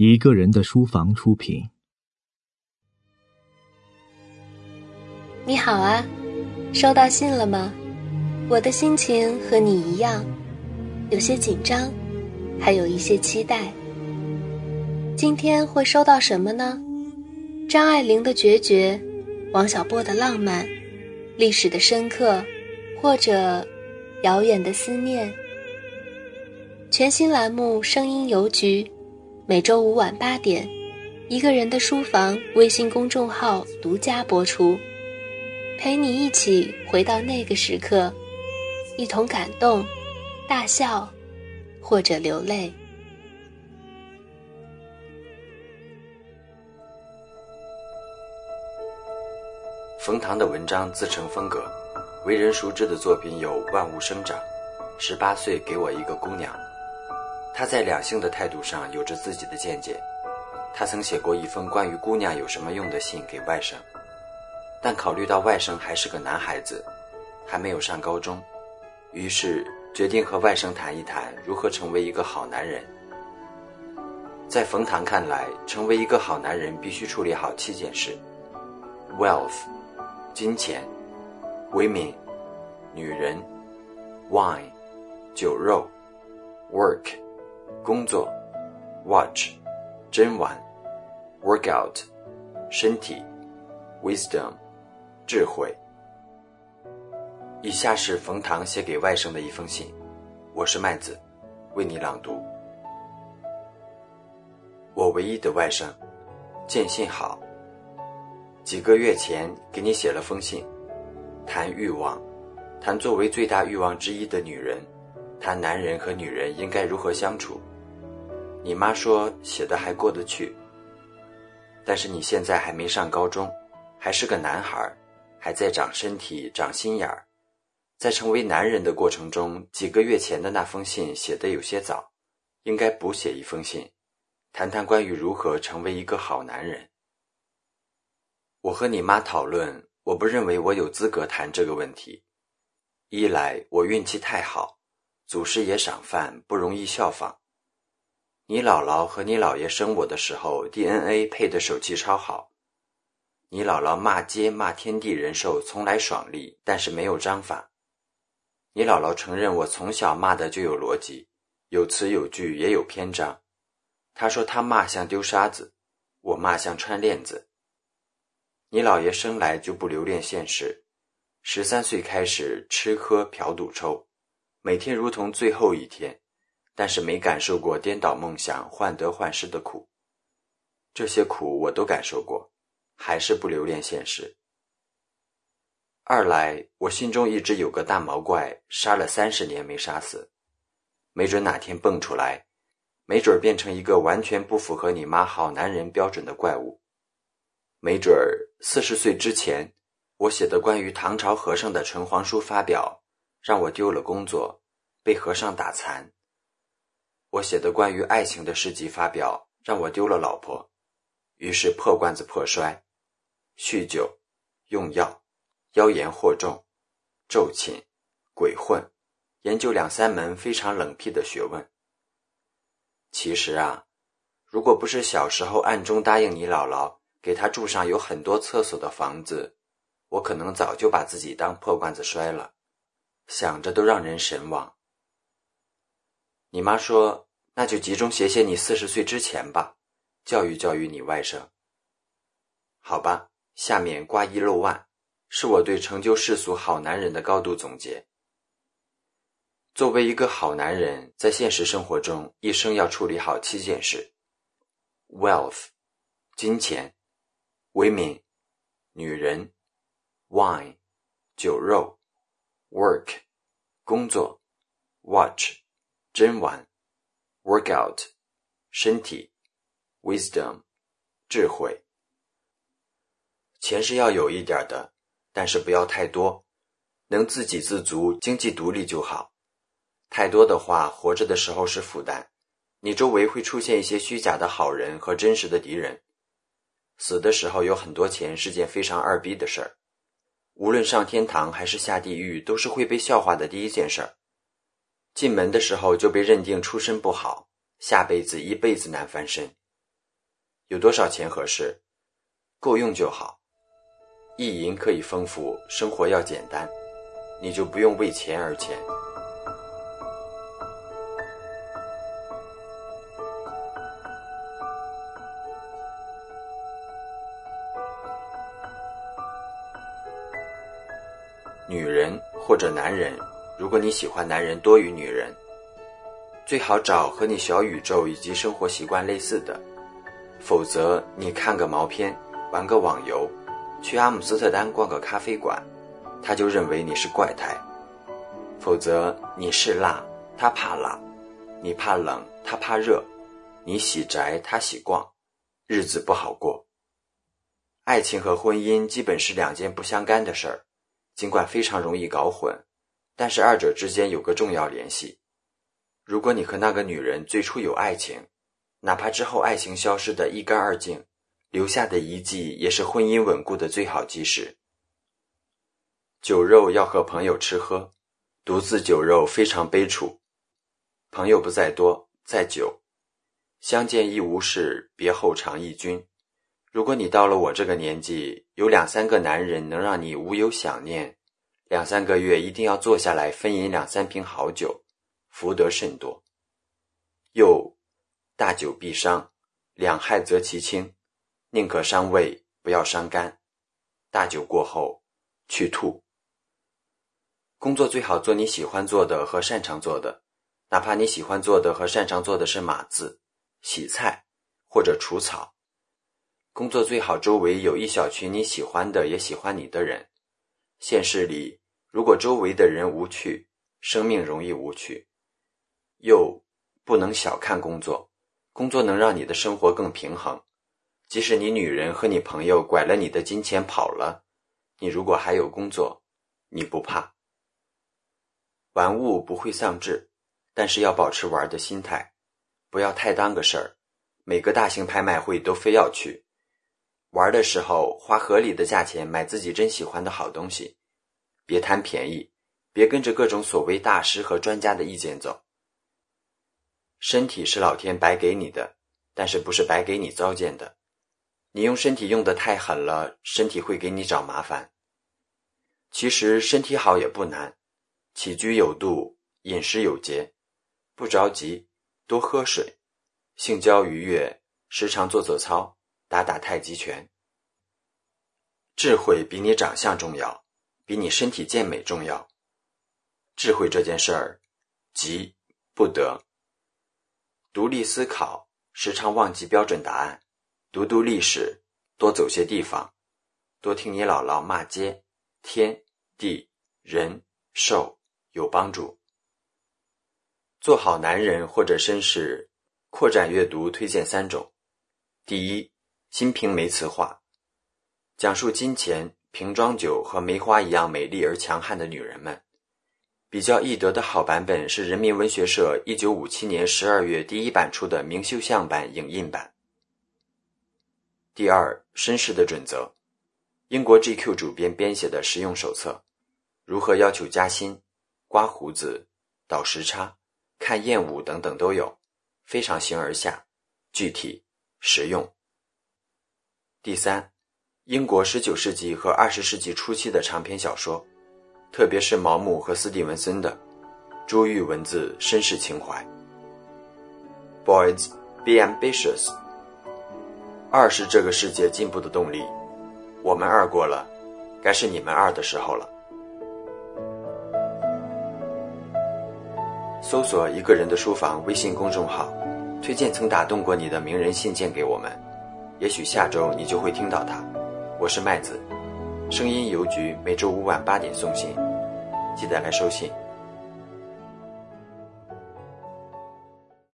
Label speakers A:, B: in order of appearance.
A: 一个人的书房出品。
B: 你好啊，收到信了吗？我的心情和你一样，有些紧张，还有一些期待。今天会收到什么呢？张爱玲的决绝，王小波的浪漫，历史的深刻，或者遥远的思念。全新栏目《声音邮局》。每周五晚八点，一个人的书房微信公众号独家播出，陪你一起回到那个时刻，一同感动、大笑，或者流泪。
C: 冯唐的文章自成风格，为人熟知的作品有《万物生长》《十八岁给我一个姑娘》。他在两性的态度上有着自己的见解。他曾写过一封关于姑娘有什么用的信给外甥，但考虑到外甥还是个男孩子，还没有上高中，于是决定和外甥谈一谈如何成为一个好男人。在冯唐看来，成为一个好男人必须处理好七件事：wealth，金钱；women，女人；wine，酒肉；work。工作，watch，真玩，workout，身体，wisdom，智慧。以下是冯唐写给外甥的一封信，我是麦子，为你朗读。我唯一的外甥，见信好。几个月前给你写了封信，谈欲望，谈作为最大欲望之一的女人。谈男人和女人应该如何相处。你妈说写的还过得去，但是你现在还没上高中，还是个男孩，还在长身体、长心眼儿，在成为男人的过程中，几个月前的那封信写的有些早，应该补写一封信，谈谈关于如何成为一个好男人。我和你妈讨论，我不认为我有资格谈这个问题，一来我运气太好。祖师爷赏饭不容易效仿。你姥姥和你姥爷生我的时候，DNA 配的手气超好。你姥姥骂街骂天地人兽，从来爽利，但是没有章法。你姥姥承认我从小骂的就有逻辑，有词有句，也有篇章。她说她骂像丢沙子，我骂像穿链子。你姥爷生来就不留恋现实，十三岁开始吃喝嫖赌抽。每天如同最后一天，但是没感受过颠倒梦想、患得患失的苦。这些苦我都感受过，还是不留恋现实。二来，我心中一直有个大毛怪，杀了三十年没杀死，没准哪天蹦出来，没准变成一个完全不符合你妈好男人标准的怪物。没准儿四十岁之前，我写的关于唐朝和尚的纯黄书发表。让我丢了工作，被和尚打残。我写的关于爱情的诗集发表，让我丢了老婆，于是破罐子破摔，酗酒、用药、妖言惑众、咒寝、鬼混，研究两三门非常冷僻的学问。其实啊，如果不是小时候暗中答应你姥姥，给她住上有很多厕所的房子，我可能早就把自己当破罐子摔了。想着都让人神往。你妈说：“那就集中写写你四十岁之前吧，教育教育你外甥。”好吧，下面挂一漏万，是我对成就世俗好男人的高度总结。作为一个好男人，在现实生活中，一生要处理好七件事：wealth，金钱；women，女人；wine，酒肉。work，工作；watch，真玩；workout，身体；wisdom，智慧。钱是要有一点的，但是不要太多，能自给自足、经济独立就好。太多的话，活着的时候是负担，你周围会出现一些虚假的好人和真实的敌人。死的时候有很多钱是件非常二逼的事儿。无论上天堂还是下地狱，都是会被笑话的第一件事儿。进门的时候就被认定出身不好，下辈子一辈子难翻身，有多少钱合适？够用就好。意淫可以丰富，生活要简单，你就不用为钱而钱。女人或者男人，如果你喜欢男人多于女人，最好找和你小宇宙以及生活习惯类似的，否则你看个毛片，玩个网游，去阿姆斯特丹逛个咖啡馆，他就认为你是怪胎；否则你是辣，他怕辣；你怕冷，他怕热；你喜宅，他喜逛，日子不好过。爱情和婚姻基本是两件不相干的事儿。尽管非常容易搞混，但是二者之间有个重要联系。如果你和那个女人最初有爱情，哪怕之后爱情消失的一干二净，留下的遗迹也是婚姻稳固的最好基石。酒肉要和朋友吃喝，独自酒肉非常悲楚。朋友不在多，在酒。相见亦无事，别后常忆君。如果你到了我这个年纪，有两三个男人能让你无有想念，两三个月一定要坐下来分饮两三瓶好酒，福德甚多。又，大酒必伤，两害则其轻，宁可伤胃，不要伤肝。大酒过后，去吐。工作最好做你喜欢做的和擅长做的，哪怕你喜欢做的和擅长做的是码字、洗菜或者除草。工作最好周围有一小群你喜欢的也喜欢你的人。现实里，如果周围的人无趣，生命容易无趣。又不能小看工作，工作能让你的生活更平衡。即使你女人和你朋友拐了你的金钱跑了，你如果还有工作，你不怕。玩物不会丧志，但是要保持玩的心态，不要太当个事儿。每个大型拍卖会都非要去。玩的时候花合理的价钱买自己真喜欢的好东西，别贪便宜，别跟着各种所谓大师和专家的意见走。身体是老天白给你的，但是不是白给你糟践的。你用身体用的太狠了，身体会给你找麻烦。其实身体好也不难，起居有度，饮食有节，不着急，多喝水，性交愉悦，时常做做操。打打太极拳。智慧比你长相重要，比你身体健美重要。智慧这件事儿，急不得。独立思考，时常忘记标准答案。读读历史，多走些地方，多听你姥姥骂街，天地人兽有帮助。做好男人或者绅士，扩展阅读推荐三种。第一。《金瓶梅》词话，讲述金钱、瓶装酒和梅花一样美丽而强悍的女人们。比较易得的好版本是人民文学社一九五七年十二月第一版出的明秀像版影印版。第二，绅士的准则，英国 GQ 主编编写的实用手册，如何要求加薪、刮胡子、倒时差、看艳舞等等都有，非常形而下，具体实用。第三，英国十九世纪和二十世纪初期的长篇小说，特别是毛姆和斯蒂文森的珠玉文字、绅士情怀。Boys, be ambitious。二是这个世界进步的动力，我们二过了，该是你们二的时候了。搜索一个人的书房微信公众号，推荐曾打动过你的名人信件给我们。也许下周你就会听到它。我是麦子，声音邮局每周五晚八点送信，记得来收信。